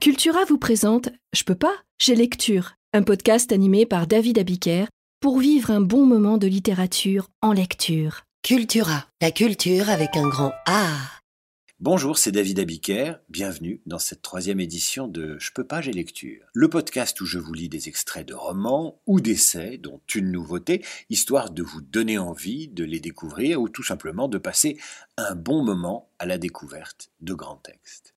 Cultura vous présente Je peux pas, j'ai lecture, un podcast animé par David Abiker pour vivre un bon moment de littérature en lecture. Cultura, la culture avec un grand A. Bonjour, c'est David Abiker. Bienvenue dans cette troisième édition de Je peux pas, j'ai lecture. Le podcast où je vous lis des extraits de romans ou d'essais, dont une nouveauté, histoire de vous donner envie de les découvrir ou tout simplement de passer un bon moment à la découverte de grands textes.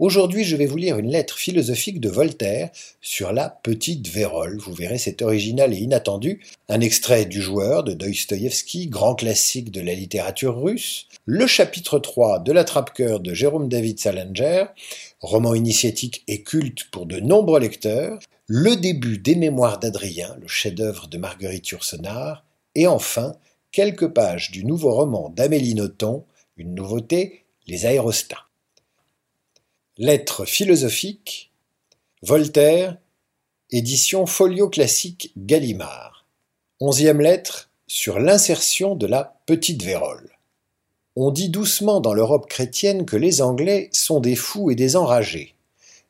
Aujourd'hui, je vais vous lire une lettre philosophique de Voltaire sur la petite vérole. Vous verrez, c'est original et inattendu. Un extrait du joueur de Dostoïevski, grand classique de la littérature russe. Le chapitre 3 de l'attrape-cœur de Jérôme David Salinger, roman initiatique et culte pour de nombreux lecteurs. Le début des Mémoires d'Adrien, le chef-d'œuvre de Marguerite Yourcenar. Et enfin, quelques pages du nouveau roman d'Amélie Nothomb, une nouveauté, Les aérostats. Lettres philosophiques, Voltaire, édition Folio classique Gallimard. Onzième lettre sur l'insertion de la petite vérole. On dit doucement dans l'Europe chrétienne que les Anglais sont des fous et des enragés.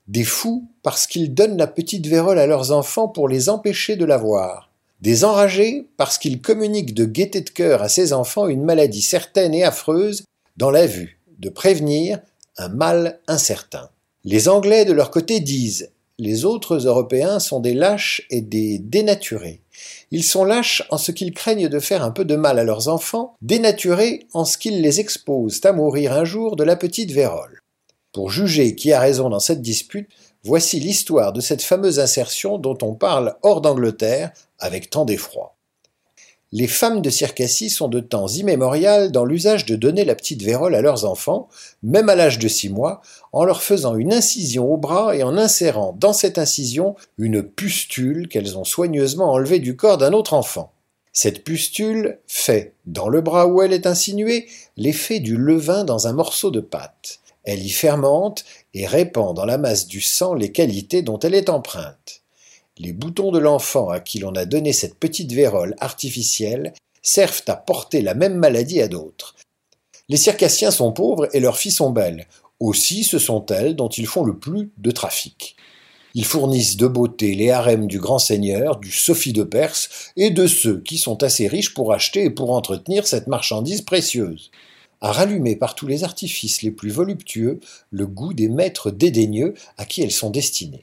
Des fous parce qu'ils donnent la petite vérole à leurs enfants pour les empêcher de la voir. Des enragés parce qu'ils communiquent de gaieté de cœur à ces enfants une maladie certaine et affreuse dans la vue de prévenir un mal incertain. Les Anglais, de leur côté, disent Les autres Européens sont des lâches et des dénaturés. Ils sont lâches en ce qu'ils craignent de faire un peu de mal à leurs enfants, dénaturés en ce qu'ils les exposent à mourir un jour de la petite vérole. Pour juger qui a raison dans cette dispute, voici l'histoire de cette fameuse insertion dont on parle hors d'Angleterre avec tant d'effroi. Les femmes de Circassie sont de temps immémorial dans l'usage de donner la petite vérole à leurs enfants, même à l'âge de six mois, en leur faisant une incision au bras et en insérant dans cette incision une pustule qu'elles ont soigneusement enlevée du corps d'un autre enfant. Cette pustule fait, dans le bras où elle est insinuée, l'effet du levain dans un morceau de pâte. Elle y fermente et répand dans la masse du sang les qualités dont elle est empreinte. Les boutons de l'enfant à qui l'on a donné cette petite vérole artificielle servent à porter la même maladie à d'autres. Les circassiens sont pauvres et leurs filles sont belles. Aussi ce sont elles dont ils font le plus de trafic. Ils fournissent de beauté les harems du grand seigneur, du Sophie de Perse et de ceux qui sont assez riches pour acheter et pour entretenir cette marchandise précieuse. À rallumer par tous les artifices les plus voluptueux le goût des maîtres dédaigneux à qui elles sont destinées.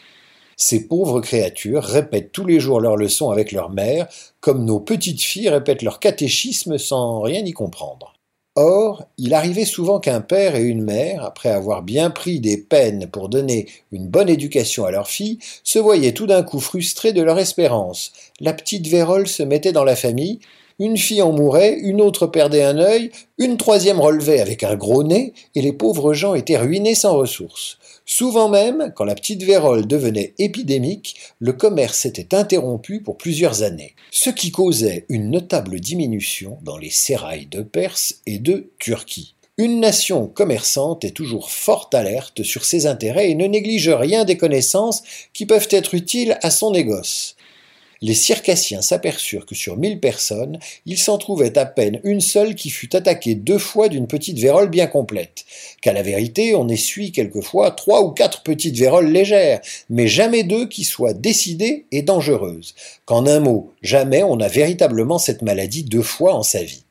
Ces pauvres créatures répètent tous les jours leurs leçons avec leur mère, comme nos petites filles répètent leur catéchisme sans rien y comprendre. Or, il arrivait souvent qu'un père et une mère, après avoir bien pris des peines pour donner une bonne éducation à leur fille, se voyaient tout d'un coup frustrés de leur espérance. La petite vérole se mettait dans la famille, une fille en mourait, une autre perdait un œil, une troisième relevait avec un gros nez, et les pauvres gens étaient ruinés sans ressources. Souvent même, quand la petite vérole devenait épidémique, le commerce était interrompu pour plusieurs années, ce qui causait une notable diminution dans les sérails de Perse et de Turquie. Une nation commerçante est toujours fort alerte sur ses intérêts et ne néglige rien des connaissances qui peuvent être utiles à son négoce les circassiens s'aperçurent que sur mille personnes, il s'en trouvait à peine une seule qui fut attaquée deux fois d'une petite vérole bien complète. Qu'à la vérité, on essuie quelquefois trois ou quatre petites véroles légères, mais jamais deux qui soient décidées et dangereuses. Qu'en un mot, jamais on n'a véritablement cette maladie deux fois en sa vie.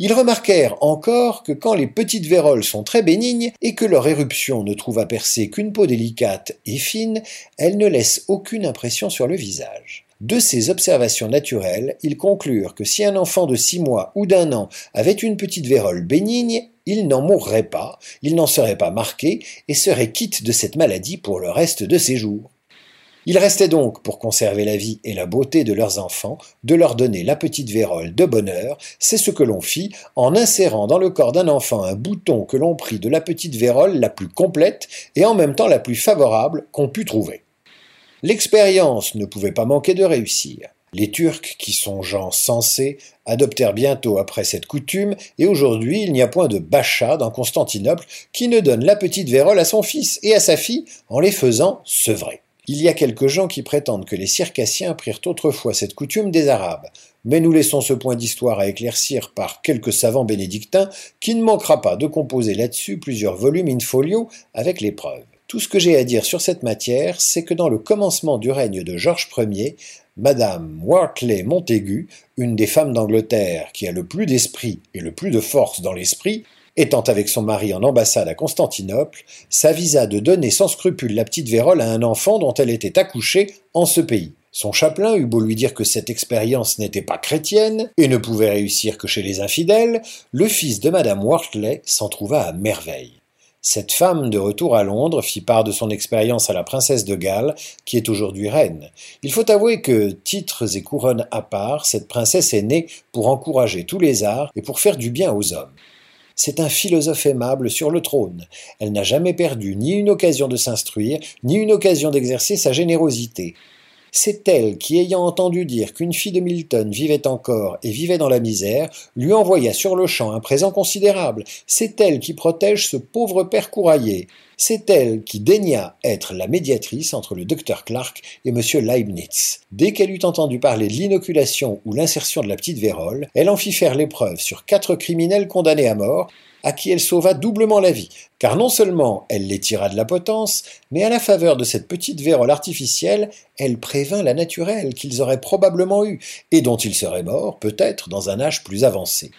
Ils remarquèrent encore que quand les petites véroles sont très bénignes et que leur éruption ne trouve à percer qu'une peau délicate et fine, elles ne laissent aucune impression sur le visage. De ces observations naturelles, ils conclurent que si un enfant de six mois ou d'un an avait une petite vérole bénigne, il n'en mourrait pas, il n'en serait pas marqué et serait quitte de cette maladie pour le reste de ses jours. Il restait donc, pour conserver la vie et la beauté de leurs enfants, de leur donner la petite vérole de bonheur, c'est ce que l'on fit en insérant dans le corps d'un enfant un bouton que l'on prit de la petite vérole la plus complète et en même temps la plus favorable qu'on put trouver. L'expérience ne pouvait pas manquer de réussir. Les Turcs, qui sont gens sensés, adoptèrent bientôt après cette coutume, et aujourd'hui il n'y a point de Bacha dans Constantinople qui ne donne la petite vérole à son fils et à sa fille en les faisant sevrer. Il y a quelques gens qui prétendent que les Circassiens prirent autrefois cette coutume des Arabes, mais nous laissons ce point d'histoire à éclaircir par quelques savants bénédictins qui ne manquera pas de composer là-dessus plusieurs volumes in folio avec les preuves. Tout ce que j'ai à dire sur cette matière, c'est que dans le commencement du règne de Georges Ier, Madame Wortley Montaigu, une des femmes d'Angleterre qui a le plus d'esprit et le plus de force dans l'esprit, étant avec son mari en ambassade à Constantinople, s'avisa de donner sans scrupule la petite Vérole à un enfant dont elle était accouchée en ce pays. Son chapelain eut beau lui dire que cette expérience n'était pas chrétienne et ne pouvait réussir que chez les infidèles, le fils de madame Wortley s'en trouva à merveille. Cette femme, de retour à Londres, fit part de son expérience à la princesse de Galles, qui est aujourd'hui reine. Il faut avouer que, titres et couronnes à part, cette princesse est née pour encourager tous les arts et pour faire du bien aux hommes. C'est un philosophe aimable sur le trône. Elle n'a jamais perdu ni une occasion de s'instruire, ni une occasion d'exercer sa générosité. C'est elle qui, ayant entendu dire qu'une fille de Milton vivait encore et vivait dans la misère, lui envoya sur le champ un présent considérable. C'est elle qui protège ce pauvre père couraillé. C'est elle qui daigna être la médiatrice entre le docteur Clark et M. Leibniz. Dès qu'elle eut entendu parler de l'inoculation ou l'insertion de la petite vérole, elle en fit faire l'épreuve sur quatre criminels condamnés à mort, à qui elle sauva doublement la vie, car non seulement elle les tira de la potence, mais à la faveur de cette petite vérole artificielle, elle prévint la naturelle qu'ils auraient probablement eue, et dont ils seraient morts, peut-être, dans un âge plus avancé.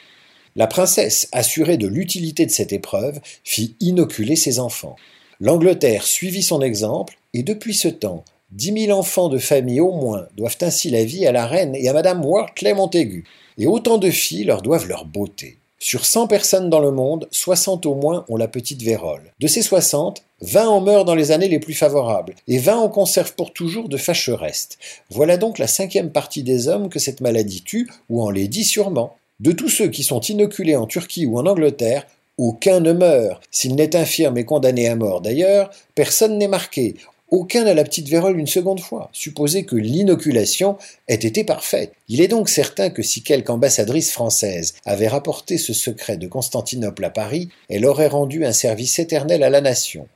La princesse, assurée de l'utilité de cette épreuve, fit inoculer ses enfants. L'Angleterre suivit son exemple, et depuis ce temps, dix mille enfants de famille au moins doivent ainsi la vie à la reine et à madame Wortley Montaigu, et autant de filles leur doivent leur beauté. Sur 100 personnes dans le monde, 60 au moins ont la petite vérole. De ces 60, 20 en meurent dans les années les plus favorables, et 20 en conservent pour toujours de fâcheux restes. Voilà donc la cinquième partie des hommes que cette maladie tue, ou en les dit sûrement. De tous ceux qui sont inoculés en Turquie ou en Angleterre, aucun ne meurt. S'il n'est infirme et condamné à mort d'ailleurs, personne n'est marqué. Aucun n'a la petite vérole une seconde fois, supposé que l'inoculation ait été parfaite. Il est donc certain que si quelque ambassadrice française avait rapporté ce secret de Constantinople à Paris, elle aurait rendu un service éternel à la nation.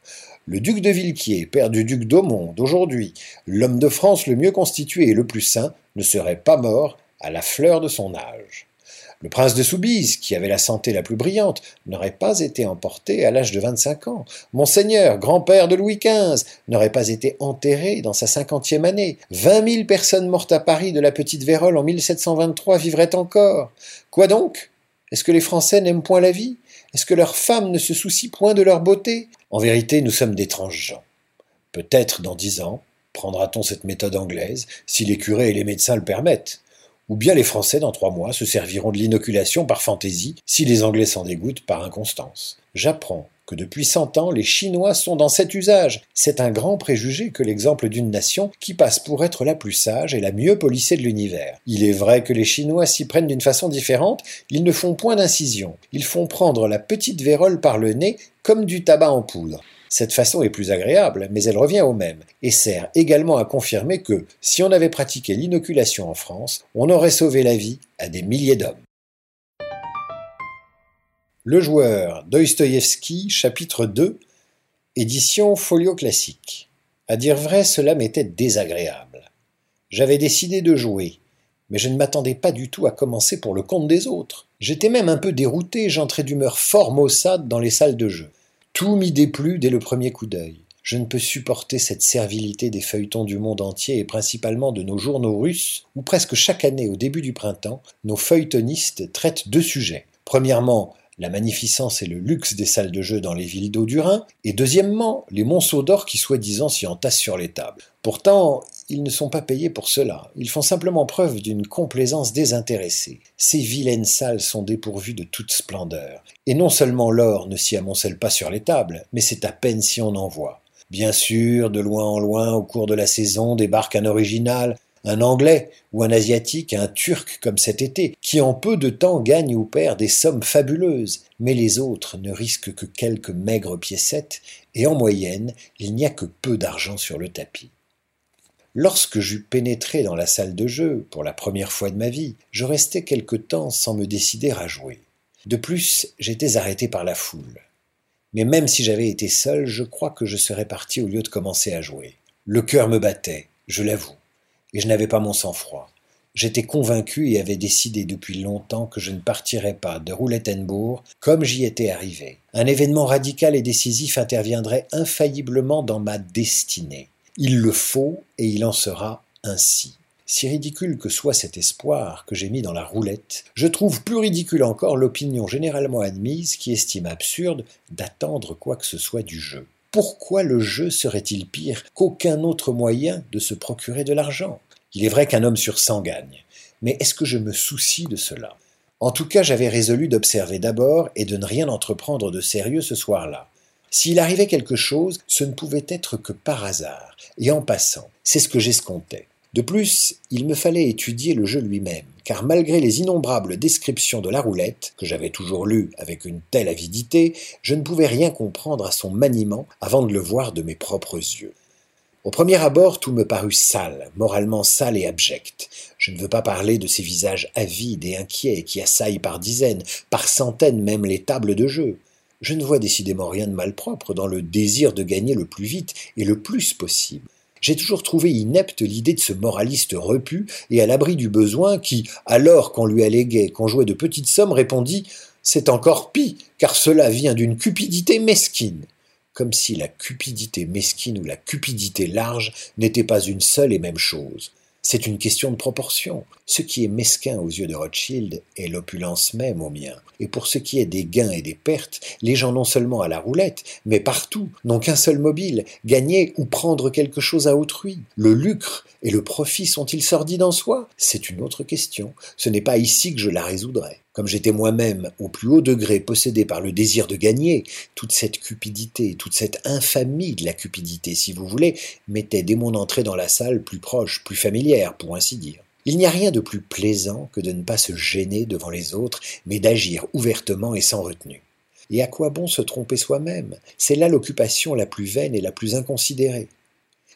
Le duc de Villequier, père du duc d'Aumont d'aujourd'hui, l'homme de France le mieux constitué et le plus saint, ne serait pas mort à la fleur de son âge. Le prince de Soubise, qui avait la santé la plus brillante, n'aurait pas été emporté à l'âge de 25 ans. Monseigneur, grand-père de Louis XV, n'aurait pas été enterré dans sa cinquantième année. Vingt mille personnes mortes à Paris de la petite vérole en 1723 vivraient encore. Quoi donc? Est-ce que les Français n'aiment point la vie? Est-ce que leurs femmes ne se soucient point de leur beauté? En vérité, nous sommes d'étranges gens. Peut-être dans dix ans, prendra-t-on cette méthode anglaise, si les curés et les médecins le permettent ou bien les Français, dans trois mois, se serviront de l'inoculation par fantaisie, si les Anglais s'en dégoûtent par inconstance. J'apprends que depuis cent ans, les Chinois sont dans cet usage. C'est un grand préjugé que l'exemple d'une nation qui passe pour être la plus sage et la mieux polissée de l'univers. Il est vrai que les Chinois s'y prennent d'une façon différente, ils ne font point d'incision. Ils font prendre la petite vérole par le nez comme du tabac en poudre. Cette façon est plus agréable, mais elle revient au même, et sert également à confirmer que, si on avait pratiqué l'inoculation en France, on aurait sauvé la vie à des milliers d'hommes. Le joueur Dostoïevski, chapitre 2, édition Folio Classique. À dire vrai, cela m'était désagréable. J'avais décidé de jouer, mais je ne m'attendais pas du tout à commencer pour le compte des autres. J'étais même un peu dérouté, j'entrais d'humeur fort maussade dans les salles de jeu. Tout m'y déplut dès le premier coup d'œil. Je ne peux supporter cette servilité des feuilletons du monde entier et principalement de nos journaux russes, où presque chaque année au début du printemps, nos feuilletonistes traitent deux sujets. Premièrement, la magnificence et le luxe des salles de jeu dans les villes d'eau du Rhin, et deuxièmement, les monceaux d'or qui soi-disant s'y entassent sur les tables. Pourtant, ils ne sont pas payés pour cela, ils font simplement preuve d'une complaisance désintéressée. Ces vilaines salles sont dépourvues de toute splendeur, et non seulement l'or ne s'y amoncelle pas sur les tables, mais c'est à peine si on en voit. Bien sûr, de loin en loin, au cours de la saison, débarque un original, un Anglais ou un Asiatique, un Turc comme cet été, qui en peu de temps gagne ou perd des sommes fabuleuses, mais les autres ne risquent que quelques maigres piécettes, et en moyenne, il n'y a que peu d'argent sur le tapis. Lorsque j'eus pénétré dans la salle de jeu, pour la première fois de ma vie, je restai quelque temps sans me décider à jouer. De plus, j'étais arrêté par la foule. Mais même si j'avais été seul, je crois que je serais parti au lieu de commencer à jouer. Le cœur me battait, je l'avoue et je n'avais pas mon sang-froid. J'étais convaincu et avais décidé depuis longtemps que je ne partirais pas de Roulettenbourg comme j'y étais arrivé. Un événement radical et décisif interviendrait infailliblement dans ma destinée. Il le faut et il en sera ainsi. Si ridicule que soit cet espoir que j'ai mis dans la roulette, je trouve plus ridicule encore l'opinion généralement admise qui estime absurde d'attendre quoi que ce soit du jeu. Pourquoi le jeu serait-il pire qu'aucun autre moyen de se procurer de l'argent? Il est vrai qu'un homme sur cent gagne. Mais est-ce que je me soucie de cela? En tout cas, j'avais résolu d'observer d'abord et de ne rien entreprendre de sérieux ce soir-là. S'il arrivait quelque chose, ce ne pouvait être que par hasard, et en passant. C'est ce que j'escomptais. De plus, il me fallait étudier le jeu lui-même, car malgré les innombrables descriptions de la roulette, que j'avais toujours lues avec une telle avidité, je ne pouvais rien comprendre à son maniement avant de le voir de mes propres yeux. Au premier abord, tout me parut sale, moralement sale et abject. Je ne veux pas parler de ces visages avides et inquiets qui assaillent par dizaines, par centaines même les tables de jeu. Je ne vois décidément rien de malpropre dans le désir de gagner le plus vite et le plus possible. J'ai toujours trouvé inepte l'idée de ce moraliste repu et à l'abri du besoin qui, alors qu'on lui alléguait qu'on jouait de petites sommes, répondit C'est encore pis, car cela vient d'une cupidité mesquine comme si la cupidité mesquine ou la cupidité large n'était pas une seule et même chose. C'est une question de proportion. Ce qui est mesquin aux yeux de Rothschild est l'opulence même au mien. Et pour ce qui est des gains et des pertes, les gens non seulement à la roulette, mais partout, n'ont qu'un seul mobile, gagner ou prendre quelque chose à autrui. Le lucre et le profit sont-ils sordides en soi? C'est une autre question. Ce n'est pas ici que je la résoudrai. Comme j'étais moi-même au plus haut degré possédé par le désir de gagner, toute cette cupidité, toute cette infamie de la cupidité, si vous voulez, m'était dès mon entrée dans la salle plus proche, plus familière, pour ainsi dire. Il n'y a rien de plus plaisant que de ne pas se gêner devant les autres, mais d'agir ouvertement et sans retenue. Et à quoi bon se tromper soi-même? C'est là l'occupation la plus vaine et la plus inconsidérée.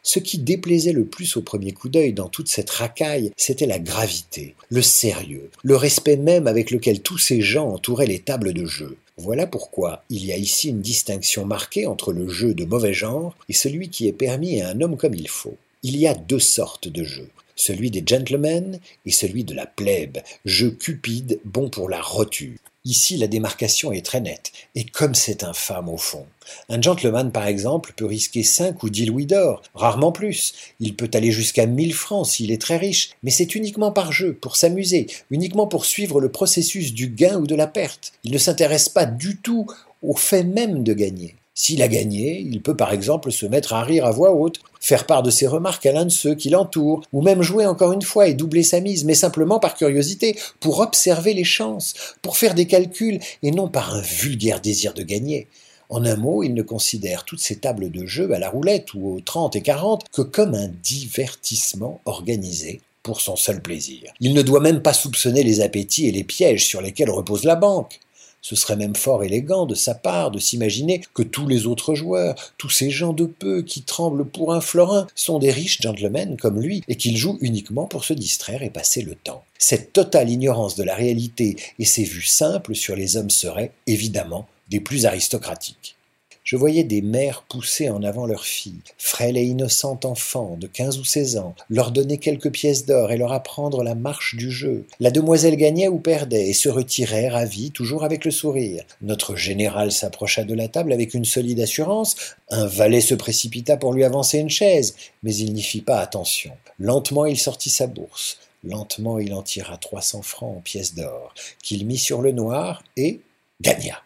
Ce qui déplaisait le plus au premier coup d'œil dans toute cette racaille, c'était la gravité, le sérieux, le respect même avec lequel tous ces gens entouraient les tables de jeu. Voilà pourquoi il y a ici une distinction marquée entre le jeu de mauvais genre et celui qui est permis à un homme comme il faut. Il y a deux sortes de jeux, celui des gentlemen et celui de la plèbe, jeu cupide bon pour la roture. Ici, la démarcation est très nette, et comme c'est infâme au fond. Un gentleman, par exemple, peut risquer cinq ou dix louis d'or, rarement plus. Il peut aller jusqu'à mille francs s'il est très riche, mais c'est uniquement par jeu, pour s'amuser, uniquement pour suivre le processus du gain ou de la perte. Il ne s'intéresse pas du tout au fait même de gagner. S'il a gagné, il peut par exemple se mettre à rire à voix haute, faire part de ses remarques à l'un de ceux qui l'entourent, ou même jouer encore une fois et doubler sa mise, mais simplement par curiosité, pour observer les chances, pour faire des calculs, et non par un vulgaire désir de gagner. En un mot, il ne considère toutes ces tables de jeu à la roulette ou aux trente et quarante que comme un divertissement organisé pour son seul plaisir. Il ne doit même pas soupçonner les appétits et les pièges sur lesquels repose la banque. Ce serait même fort élégant de sa part de s'imaginer que tous les autres joueurs, tous ces gens de peu qui tremblent pour un florin, sont des riches gentlemen comme lui, et qu'ils jouent uniquement pour se distraire et passer le temps. Cette totale ignorance de la réalité et ces vues simples sur les hommes seraient, évidemment, des plus aristocratiques. Je voyais des mères pousser en avant leurs filles, frêles et innocentes enfants de quinze ou seize ans, leur donner quelques pièces d'or et leur apprendre la marche du jeu. La demoiselle gagnait ou perdait et se retirait ravie, toujours avec le sourire. Notre général s'approcha de la table avec une solide assurance. Un valet se précipita pour lui avancer une chaise, mais il n'y fit pas attention. Lentement il sortit sa bourse. Lentement il en tira trois cents francs en pièces d'or, qu'il mit sur le noir et gagna.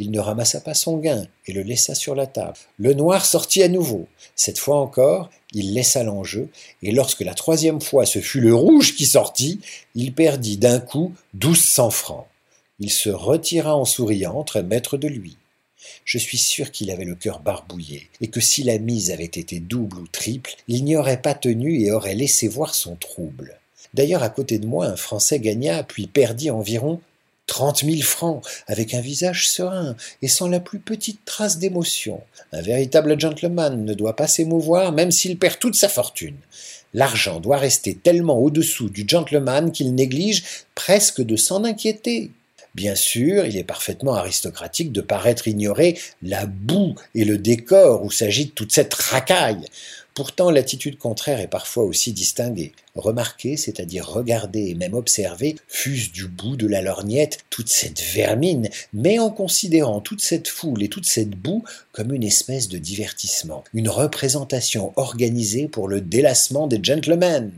Il ne ramassa pas son gain et le laissa sur la table. Le noir sortit à nouveau. Cette fois encore, il laissa l'enjeu, et lorsque la troisième fois ce fut le rouge qui sortit, il perdit d'un coup douze cents francs. Il se retira en souriant, très maître de lui. Je suis sûr qu'il avait le cœur barbouillé, et que si la mise avait été double ou triple, il n'y aurait pas tenu et aurait laissé voir son trouble. D'ailleurs, à côté de moi, un Français gagna, puis perdit environ Trente mille francs, avec un visage serein et sans la plus petite trace d'émotion. Un véritable gentleman ne doit pas s'émouvoir même s'il perd toute sa fortune. L'argent doit rester tellement au-dessous du gentleman qu'il néglige presque de s'en inquiéter. Bien sûr, il est parfaitement aristocratique de paraître ignorer la boue et le décor où s'agite toute cette racaille. Pourtant, l'attitude contraire est parfois aussi distinguée. Remarquer, c'est-à-dire regarder et même observer, fuse du bout de la lorgnette toute cette vermine, mais en considérant toute cette foule et toute cette boue comme une espèce de divertissement, une représentation organisée pour le délassement des gentlemen.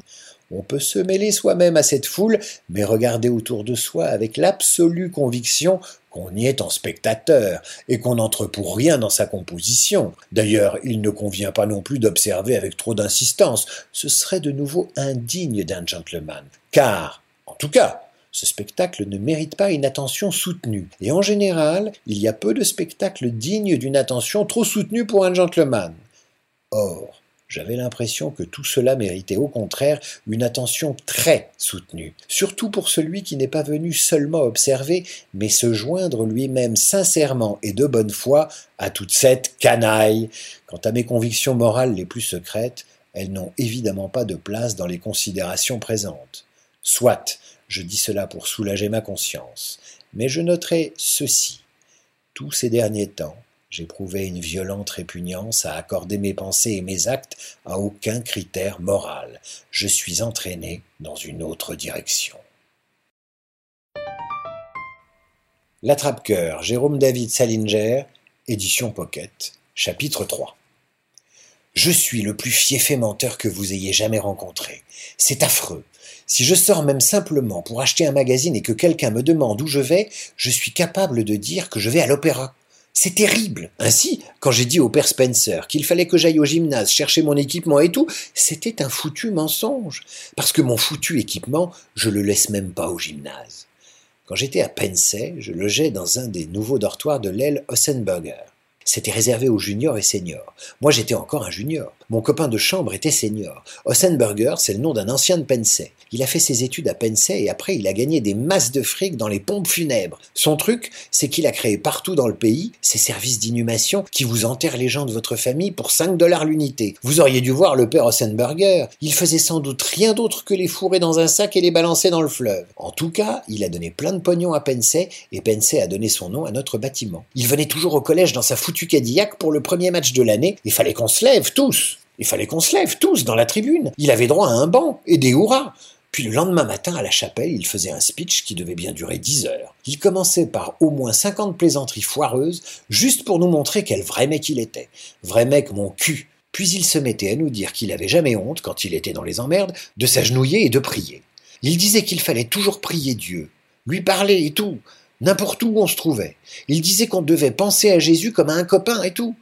On peut se mêler soi-même à cette foule, mais regarder autour de soi avec l'absolue conviction qu'on y est en spectateur et qu'on n'entre pour rien dans sa composition. D'ailleurs, il ne convient pas non plus d'observer avec trop d'insistance, ce serait de nouveau indigne d'un gentleman. Car, en tout cas, ce spectacle ne mérite pas une attention soutenue. Et en général, il y a peu de spectacles dignes d'une attention trop soutenue pour un gentleman. Or, j'avais l'impression que tout cela méritait au contraire une attention très soutenue, surtout pour celui qui n'est pas venu seulement observer, mais se joindre lui-même sincèrement et de bonne foi à toute cette canaille. Quant à mes convictions morales les plus secrètes, elles n'ont évidemment pas de place dans les considérations présentes. Soit, je dis cela pour soulager ma conscience, mais je noterai ceci. Tous ces derniers temps, J'éprouvais une violente répugnance à accorder mes pensées et mes actes à aucun critère moral. Je suis entraîné dans une autre direction. L'attrape-cœur, Jérôme David Salinger, édition Pocket, chapitre 3. Je suis le plus fiefé menteur que vous ayez jamais rencontré. C'est affreux. Si je sors même simplement pour acheter un magazine et que quelqu'un me demande où je vais, je suis capable de dire que je vais à l'opéra. C'est terrible. Ainsi, quand j'ai dit au père Spencer qu'il fallait que j'aille au gymnase chercher mon équipement et tout, c'était un foutu mensonge. Parce que mon foutu équipement, je le laisse même pas au gymnase. Quand j'étais à Pensey, je logeais dans un des nouveaux dortoirs de l'aile Ossenberger. C'était réservé aux juniors et seniors. Moi, j'étais encore un junior. Mon copain de chambre était senior. Ossenberger, c'est le nom d'un ancien de Pensey. Il a fait ses études à Pensey et après il a gagné des masses de fric dans les pompes funèbres. Son truc, c'est qu'il a créé partout dans le pays ces services d'inhumation qui vous enterrent les gens de votre famille pour 5 dollars l'unité. Vous auriez dû voir le père Ossenberger. Il faisait sans doute rien d'autre que les fourrer dans un sac et les balancer dans le fleuve. En tout cas, il a donné plein de pognon à Pensey et Pensey a donné son nom à notre bâtiment. Il venait toujours au collège dans sa foutue Cadillac pour le premier match de l'année. Il fallait qu'on se lève tous. Il fallait qu'on se lève tous dans la tribune. Il avait droit à un banc et des hurrahs. Puis le lendemain matin, à la chapelle, il faisait un speech qui devait bien durer dix heures. Il commençait par au moins cinquante plaisanteries foireuses, juste pour nous montrer quel vrai mec il était. Vrai mec, mon cul. Puis il se mettait à nous dire qu'il avait jamais honte, quand il était dans les emmerdes, de s'agenouiller et de prier. Il disait qu'il fallait toujours prier Dieu, lui parler et tout, n'importe où on se trouvait. Il disait qu'on devait penser à Jésus comme à un copain et tout.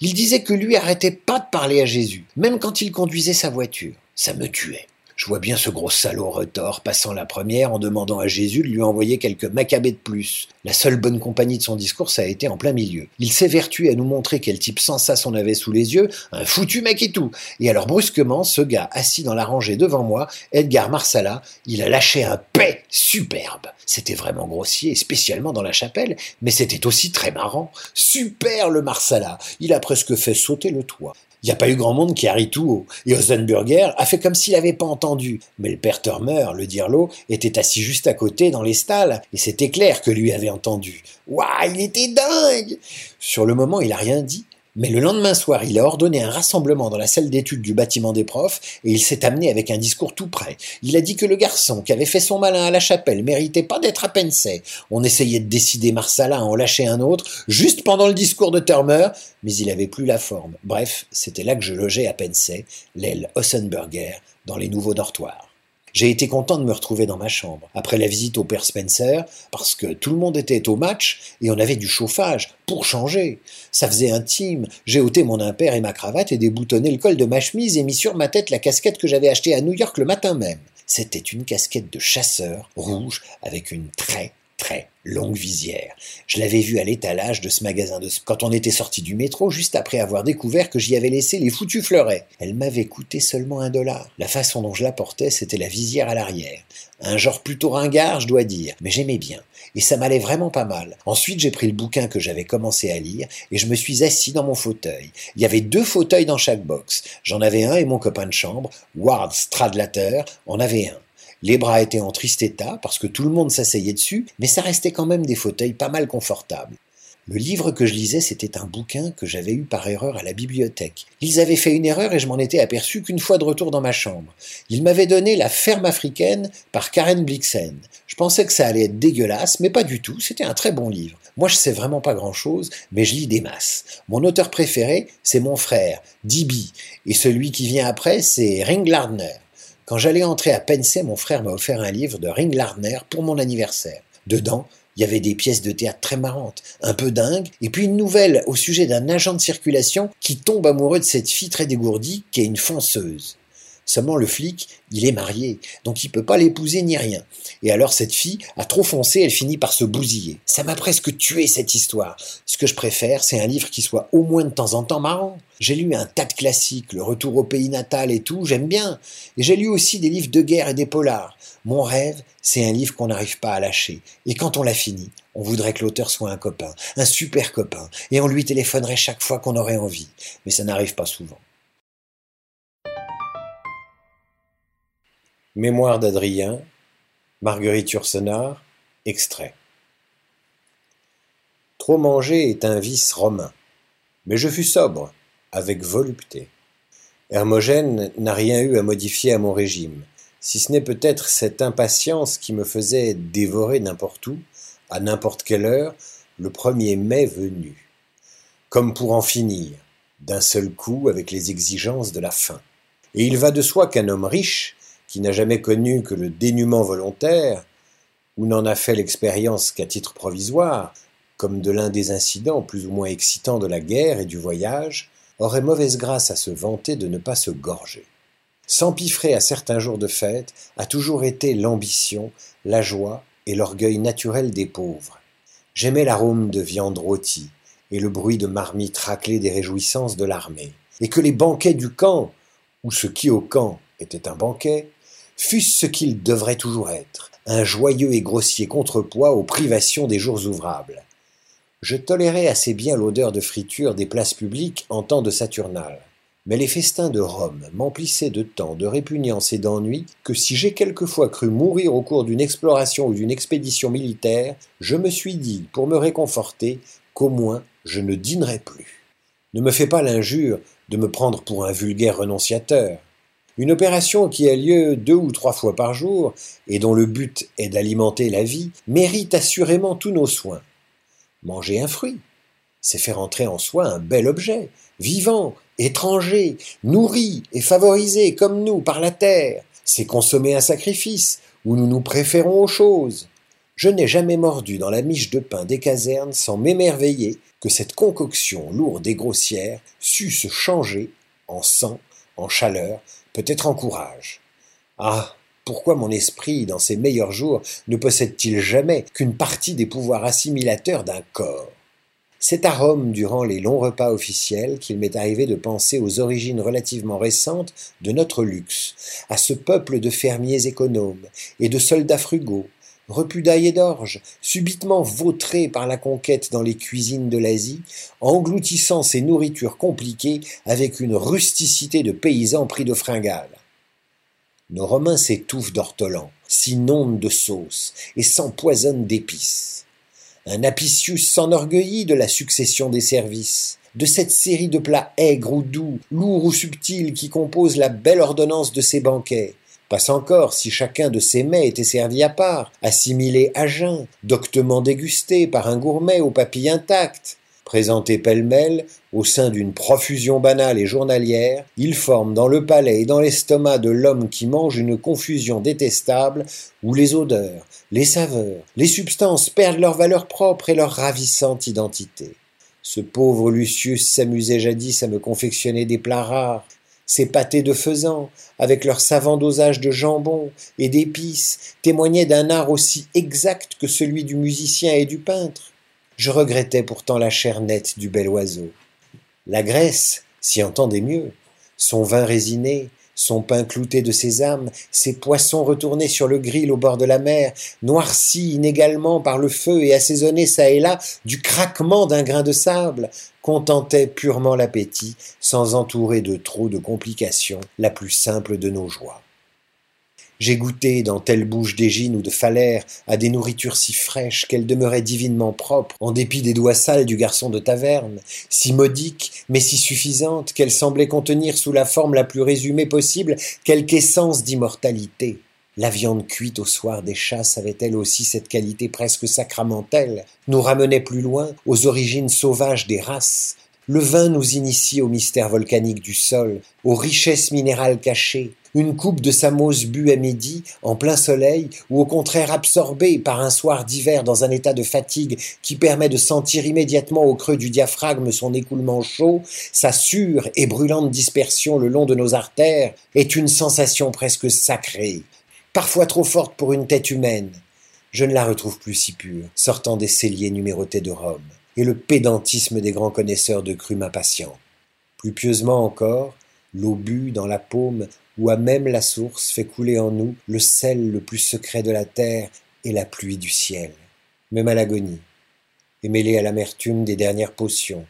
Il disait que lui arrêtait pas de parler à Jésus, même quand il conduisait sa voiture. Ça me tuait. Je vois bien ce gros salaud retors passant la première en demandant à Jésus de lui envoyer quelques macabées de plus. La seule bonne compagnie de son discours, ça a été en plein milieu. Il s'évertuait à nous montrer quel type sans ça on avait sous les yeux, un foutu mec et tout. Et alors brusquement, ce gars assis dans la rangée devant moi, Edgar Marsala, il a lâché un paix superbe. C'était vraiment grossier, spécialement dans la chapelle, mais c'était aussi très marrant. Super le Marsala, il a presque fait sauter le toit. Il n'y a pas eu grand monde qui a ri tout haut. Et Ozenburger a fait comme s'il n'avait pas entendu. Mais le père Turmer, le dirlo, était assis juste à côté dans les stalles, et c'était clair que lui avait entendu. Waouh, il était dingue Sur le moment, il a rien dit, mais le lendemain soir, il a ordonné un rassemblement dans la salle d'études du bâtiment des profs et il s'est amené avec un discours tout prêt. Il a dit que le garçon qui avait fait son malin à la chapelle méritait pas d'être à Pensey. On essayait de décider Marsala à en lâcher un autre juste pendant le discours de Turmer, mais il avait plus la forme. Bref, c'était là que je logeais à Pensey, l'aile Ossenberger, dans les nouveaux dortoirs. J'ai été content de me retrouver dans ma chambre, après la visite au père Spencer, parce que tout le monde était au match et on avait du chauffage, pour changer. Ça faisait intime, j'ai ôté mon impair et ma cravate et déboutonné le col de ma chemise et mis sur ma tête la casquette que j'avais achetée à New York le matin même. C'était une casquette de chasseur, rouge, avec une très très longue visière. Je l'avais vue à l'étalage de ce magasin de quand on était sorti du métro, juste après avoir découvert que j'y avais laissé les foutus fleurets. Elle m'avait coûté seulement un dollar. La façon dont je la portais, c'était la visière à l'arrière. Un genre plutôt ringard, je dois dire, mais j'aimais bien. Et ça m'allait vraiment pas mal. Ensuite, j'ai pris le bouquin que j'avais commencé à lire et je me suis assis dans mon fauteuil. Il y avait deux fauteuils dans chaque box. J'en avais un et mon copain de chambre, Ward Stradlater, en avait un. Les bras étaient en triste état parce que tout le monde s'asseyait dessus, mais ça restait quand même des fauteuils pas mal confortables. Le livre que je lisais, c'était un bouquin que j'avais eu par erreur à la bibliothèque. Ils avaient fait une erreur et je m'en étais aperçu qu'une fois de retour dans ma chambre. Ils m'avaient donné La ferme africaine par Karen Blixen. Je pensais que ça allait être dégueulasse, mais pas du tout, c'était un très bon livre. Moi, je sais vraiment pas grand chose, mais je lis des masses. Mon auteur préféré, c'est mon frère, Dibi, et celui qui vient après, c'est Ring Lardner. Quand j'allais entrer à Pensey, mon frère m'a offert un livre de Ring Lardner pour mon anniversaire. Dedans, il y avait des pièces de théâtre très marrantes, un peu dingues, et puis une nouvelle au sujet d'un agent de circulation qui tombe amoureux de cette fille très dégourdie qui est une fonceuse. Seulement le flic, il est marié, donc il peut pas l'épouser ni rien. Et alors cette fille a trop foncé, elle finit par se bousiller. Ça m'a presque tué cette histoire. Ce que je préfère, c'est un livre qui soit au moins de temps en temps marrant. J'ai lu un tas de classiques, Le Retour au pays natal et tout, j'aime bien. Et j'ai lu aussi des livres de guerre et des polars. Mon rêve, c'est un livre qu'on n'arrive pas à lâcher. Et quand on l'a fini, on voudrait que l'auteur soit un copain, un super copain, et on lui téléphonerait chaque fois qu'on aurait envie. Mais ça n'arrive pas souvent. Mémoire d'Adrien, Marguerite Yourcenar, extrait. Trop manger est un vice romain, mais je fus sobre, avec volupté. Hermogène n'a rien eu à modifier à mon régime, si ce n'est peut-être cette impatience qui me faisait dévorer n'importe où, à n'importe quelle heure, le premier mai venu, comme pour en finir, d'un seul coup avec les exigences de la faim. Et il va de soi qu'un homme riche, qui n'a jamais connu que le dénuement volontaire, ou n'en a fait l'expérience qu'à titre provisoire, comme de l'un des incidents plus ou moins excitants de la guerre et du voyage, aurait mauvaise grâce à se vanter de ne pas se gorger. S'empiffrer à certains jours de fête a toujours été l'ambition, la joie et l'orgueil naturel des pauvres. J'aimais l'arôme de viande rôtie et le bruit de marmites raclées des réjouissances de l'armée, et que les banquets du camp, ou ce qui au camp était un banquet, fût-ce ce qu'il devrait toujours être, un joyeux et grossier contrepoids aux privations des jours ouvrables. Je tolérais assez bien l'odeur de friture des places publiques en temps de Saturnal. Mais les festins de Rome m'emplissaient de temps, de répugnance et d'ennui que si j'ai quelquefois cru mourir au cours d'une exploration ou d'une expédition militaire, je me suis dit, pour me réconforter, qu'au moins je ne dînerais plus. Ne me fais pas l'injure de me prendre pour un vulgaire renonciateur. Une opération qui a lieu deux ou trois fois par jour, et dont le but est d'alimenter la vie, mérite assurément tous nos soins. Manger un fruit, c'est faire entrer en soi un bel objet, vivant, étranger, nourri et favorisé comme nous par la terre. C'est consommer un sacrifice, où nous nous préférons aux choses. Je n'ai jamais mordu dans la miche de pain des casernes sans m'émerveiller que cette concoction lourde et grossière sût se changer en sang, en chaleur, peut-être en courage. Ah. Pourquoi mon esprit, dans ses meilleurs jours, ne possède-t-il jamais qu'une partie des pouvoirs assimilateurs d'un corps? C'est à Rome, durant les longs repas officiels, qu'il m'est arrivé de penser aux origines relativement récentes de notre luxe, à ce peuple de fermiers économes et de soldats frugaux, repus d'ail et d'orge, subitement vautrés par la conquête dans les cuisines de l'Asie, engloutissant ces nourritures compliquées avec une rusticité de paysans pris de fringales. Nos Romains s'étouffent d'ortolans, s'inondent de sauces et s'empoisonnent d'épices. Un Apicius s'enorgueillit de la succession des services, de cette série de plats aigres ou doux, lourds ou subtils qui composent la belle ordonnance de ses banquets. Passe encore si chacun de ces mets était servi à part, assimilé à jeun, doctement dégusté par un gourmet aux papilles intactes, Présentés pêle-mêle, au sein d'une profusion banale et journalière, ils forment dans le palais et dans l'estomac de l'homme qui mange une confusion détestable où les odeurs, les saveurs, les substances perdent leur valeur propre et leur ravissante identité. Ce pauvre Lucius s'amusait jadis à me confectionner des plats rares, ces pâtés de faisan, avec leur savant dosage de jambon et d'épices, témoignaient d'un art aussi exact que celui du musicien et du peintre. Je regrettais pourtant la chair nette du bel oiseau. La Grèce s'y entendait mieux. Son vin résiné, son pain clouté de sésame, ses poissons retournés sur le grill au bord de la mer, noircis inégalement par le feu et assaisonnés çà et là du craquement d'un grain de sable, contentaient purement l'appétit, sans entourer de trop de complications la plus simple de nos joies. J'ai goûté dans telle bouche d'Égine ou de Phalère à des nourritures si fraîches qu'elles demeuraient divinement propres, en dépit des doigts sales du garçon de taverne, si modiques, mais si suffisantes qu'elles semblaient contenir sous la forme la plus résumée possible quelque essence d'immortalité. La viande cuite au soir des chasses avait-elle aussi cette qualité presque sacramentelle, nous ramenait plus loin aux origines sauvages des races, le vin nous initie au mystère volcanique du sol, aux richesses minérales cachées, une coupe de Samos bue à midi, en plein soleil, ou au contraire absorbée par un soir d'hiver dans un état de fatigue qui permet de sentir immédiatement au creux du diaphragme son écoulement chaud, sa sûre et brûlante dispersion le long de nos artères, est une sensation presque sacrée, parfois trop forte pour une tête humaine. Je ne la retrouve plus si pure, sortant des celliers numérotés de Rome, et le pédantisme des grands connaisseurs de cru m'impatient. Plus pieusement encore, l'eau dans la paume où à même la source fait couler en nous le sel le plus secret de la terre et la pluie du ciel, même à l'agonie, et mêlé à l'amertume des dernières potions.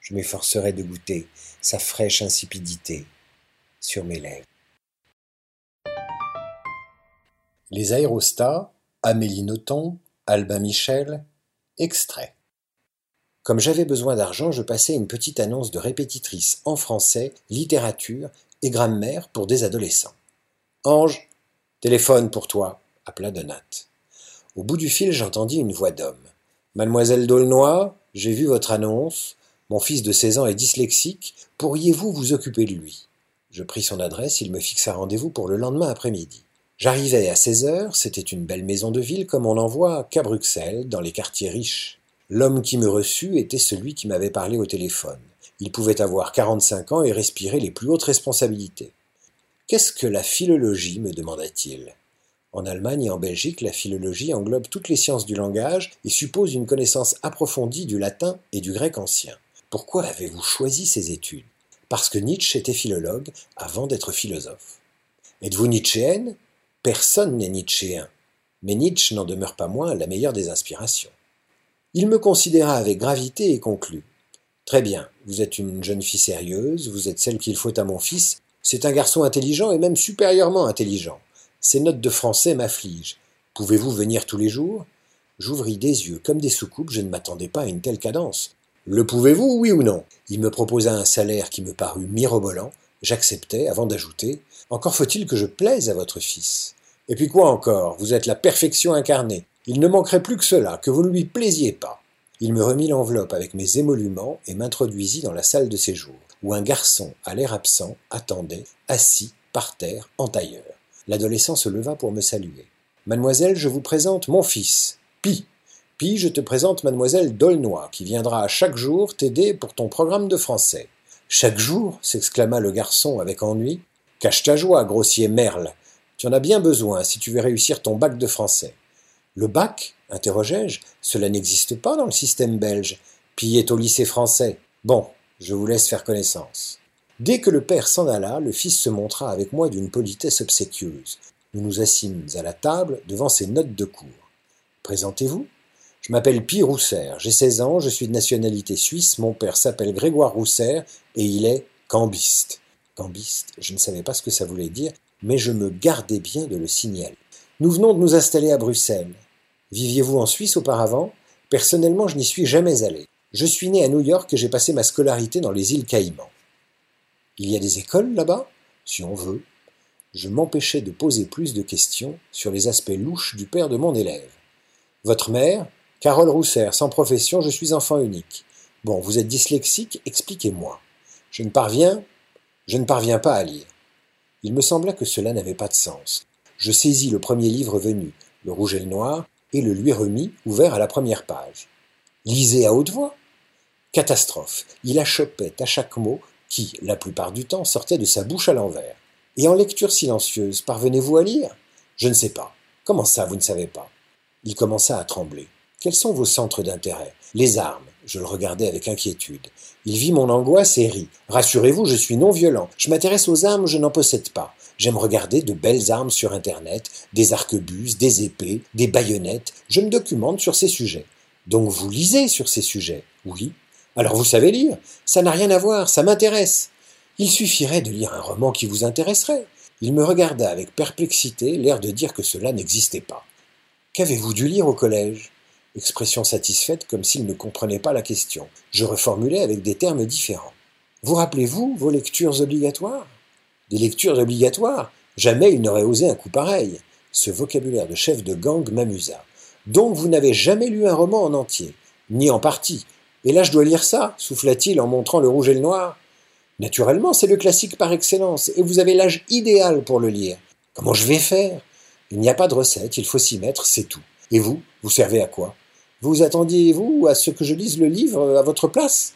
Je m'efforcerai de goûter sa fraîche insipidité sur mes lèvres. Les aérostats, Amélie Nothomb, Albin Michel, extrait. Comme j'avais besoin d'argent, je passais une petite annonce de répétitrice en français, littérature et grammaire pour des adolescents. Ange, téléphone pour toi, appela Donat. Au bout du fil, j'entendis une voix d'homme. Mademoiselle D'aulnoy, j'ai vu votre annonce. Mon fils de 16 ans est dyslexique. Pourriez-vous vous occuper de lui? Je pris son adresse, il me fixa rendez-vous pour le lendemain après-midi. J'arrivai à 16 heures, c'était une belle maison de ville comme on n'en voit qu'à Bruxelles, dans les quartiers riches. L'homme qui me reçut était celui qui m'avait parlé au téléphone. Il pouvait avoir quarante-cinq ans et respirer les plus hautes responsabilités. Qu'est-ce que la philologie? me demanda-t-il. En Allemagne et en Belgique, la philologie englobe toutes les sciences du langage et suppose une connaissance approfondie du latin et du grec ancien. Pourquoi avez-vous choisi ces études? Parce que Nietzsche était philologue avant d'être philosophe. Êtes-vous nietzschéenne? Personne n'est nietzschéen. Mais Nietzsche n'en demeure pas moins la meilleure des inspirations. Il me considéra avec gravité et conclut. Très bien, vous êtes une jeune fille sérieuse, vous êtes celle qu'il faut à mon fils. C'est un garçon intelligent et même supérieurement intelligent. Ses notes de français m'affligent. Pouvez-vous venir tous les jours? J'ouvris des yeux comme des soucoupes, je ne m'attendais pas à une telle cadence. Le pouvez-vous, oui ou non? Il me proposa un salaire qui me parut mirobolant. J'acceptai avant d'ajouter Encore faut-il que je plaise à votre fils. Et puis quoi encore? Vous êtes la perfection incarnée. Il ne manquerait plus que cela, que vous ne lui plaisiez pas. Il me remit l'enveloppe avec mes émoluments et m'introduisit dans la salle de séjour, où un garçon, à l'air absent, attendait, assis, par terre, en tailleur. L'adolescent se leva pour me saluer. Mademoiselle, je vous présente mon fils, Pi. Pi, je te présente mademoiselle Dolnoy, qui viendra chaque jour t'aider pour ton programme de français. Chaque jour? s'exclama le garçon avec ennui. Cache ta joie, grossier merle. Tu en as bien besoin si tu veux réussir ton bac de français. Le bac? Interrogeai-je. Cela n'existe pas dans le système belge. Pi est au lycée français. Bon, je vous laisse faire connaissance. Dès que le père s'en alla, le fils se montra avec moi d'une politesse obséquieuse. Nous nous assîmes à la table devant ses notes de cours. Présentez-vous Je m'appelle Pi Rousser, j'ai 16 ans, je suis de nationalité suisse, mon père s'appelle Grégoire Rousser et il est cambiste. Cambiste, je ne savais pas ce que ça voulait dire, mais je me gardais bien de le signaler. Nous venons de nous installer à Bruxelles. Viviez-vous en Suisse auparavant? Personnellement, je n'y suis jamais allé. Je suis né à New York et j'ai passé ma scolarité dans les îles Caïmans. Il y a des écoles là-bas? Si on veut. Je m'empêchais de poser plus de questions sur les aspects louches du père de mon élève. Votre mère? Carole Rousser, sans profession, je suis enfant unique. Bon, vous êtes dyslexique, expliquez-moi. Je ne parviens, je ne parviens pas à lire. Il me sembla que cela n'avait pas de sens. Je saisis le premier livre venu, Le Rouge et le Noir, et le lui remis, ouvert à la première page. Lisez à haute voix. Catastrophe. Il achoppait à chaque mot qui, la plupart du temps, sortait de sa bouche à l'envers. Et en lecture silencieuse, parvenez-vous à lire? Je ne sais pas. Comment ça, vous ne savez pas? Il commença à trembler. Quels sont vos centres d'intérêt? Les armes. Je le regardais avec inquiétude. Il vit mon angoisse et rit. Rassurez-vous, je suis non violent. Je m'intéresse aux armes, je n'en possède pas. J'aime regarder de belles armes sur Internet, des arquebuses, des épées, des baïonnettes. Je me documente sur ces sujets. Donc vous lisez sur ces sujets Oui. Alors vous savez lire Ça n'a rien à voir, ça m'intéresse. Il suffirait de lire un roman qui vous intéresserait. Il me regarda avec perplexité, l'air de dire que cela n'existait pas. Qu'avez-vous dû lire au collège? Expression satisfaite comme s'il ne comprenait pas la question. Je reformulai avec des termes différents. Vous rappelez-vous vos lectures obligatoires? Des lectures obligatoires Jamais il n'aurait osé un coup pareil. Ce vocabulaire de chef de gang m'amusa. Donc vous n'avez jamais lu un roman en entier, ni en partie. Et là je dois lire ça, souffla-t-il en montrant le rouge et le noir. Naturellement, c'est le classique par excellence, et vous avez l'âge idéal pour le lire. Comment je vais faire? Il n'y a pas de recette, il faut s'y mettre, c'est tout. Et vous, vous servez à quoi? Vous attendiez-vous à ce que je lise le livre à votre place?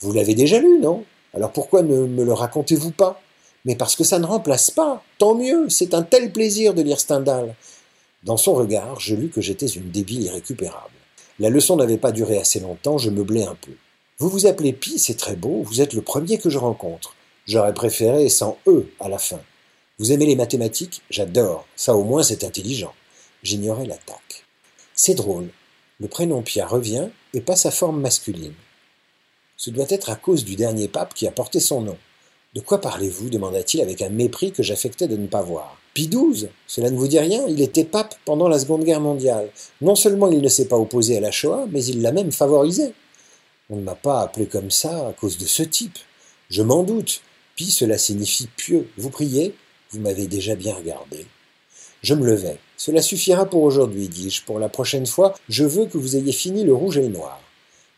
Vous l'avez déjà lu, non? Alors pourquoi ne me le racontez-vous pas? Mais parce que ça ne remplace pas. Tant mieux, c'est un tel plaisir de lire Stendhal. Dans son regard, je lus que j'étais une débile irrécupérable. La leçon n'avait pas duré assez longtemps, je meublai un peu. Vous vous appelez Pi, c'est très beau, vous êtes le premier que je rencontre. J'aurais préféré sans E à la fin. Vous aimez les mathématiques? J'adore, ça au moins c'est intelligent. J'ignorais l'attaque. C'est drôle. Le prénom Pia revient et passe à forme masculine. Ce doit être à cause du dernier pape qui a porté son nom. De quoi parlez-vous demanda-t-il avec un mépris que j'affectais de ne pas voir. Pie XII, cela ne vous dit rien Il était pape pendant la Seconde Guerre mondiale. Non seulement il ne s'est pas opposé à la Shoah, mais il l'a même favorisée. On ne m'a pas appelé comme ça à cause de ce type. Je m'en doute. Puis cela signifie pieux. Vous priez? Vous m'avez déjà bien regardé. Je me levai. Cela suffira pour aujourd'hui, dis-je. Pour la prochaine fois, je veux que vous ayez fini le rouge et le noir.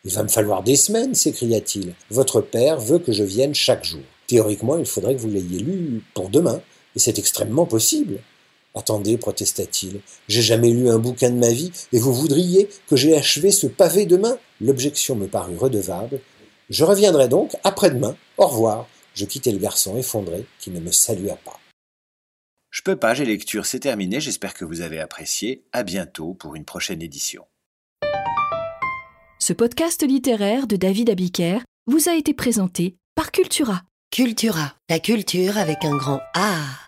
Il va me falloir des semaines, s'écria-t-il. Votre père veut que je vienne chaque jour. Théoriquement, il faudrait que vous l'ayez lu pour demain, et c'est extrêmement possible. Attendez, protesta-t-il, j'ai jamais lu un bouquin de ma vie, et vous voudriez que j'aie achevé ce pavé demain? L'objection me parut redevable. Je reviendrai donc après-demain. Au revoir. Je quittai le garçon effondré qui ne me salua pas. Je peux pas, j'ai lecture, c'est terminé. J'espère que vous avez apprécié. À bientôt pour une prochaine édition. Ce podcast littéraire de David Abiker vous a été présenté par Cultura. Cultura, la culture avec un grand A.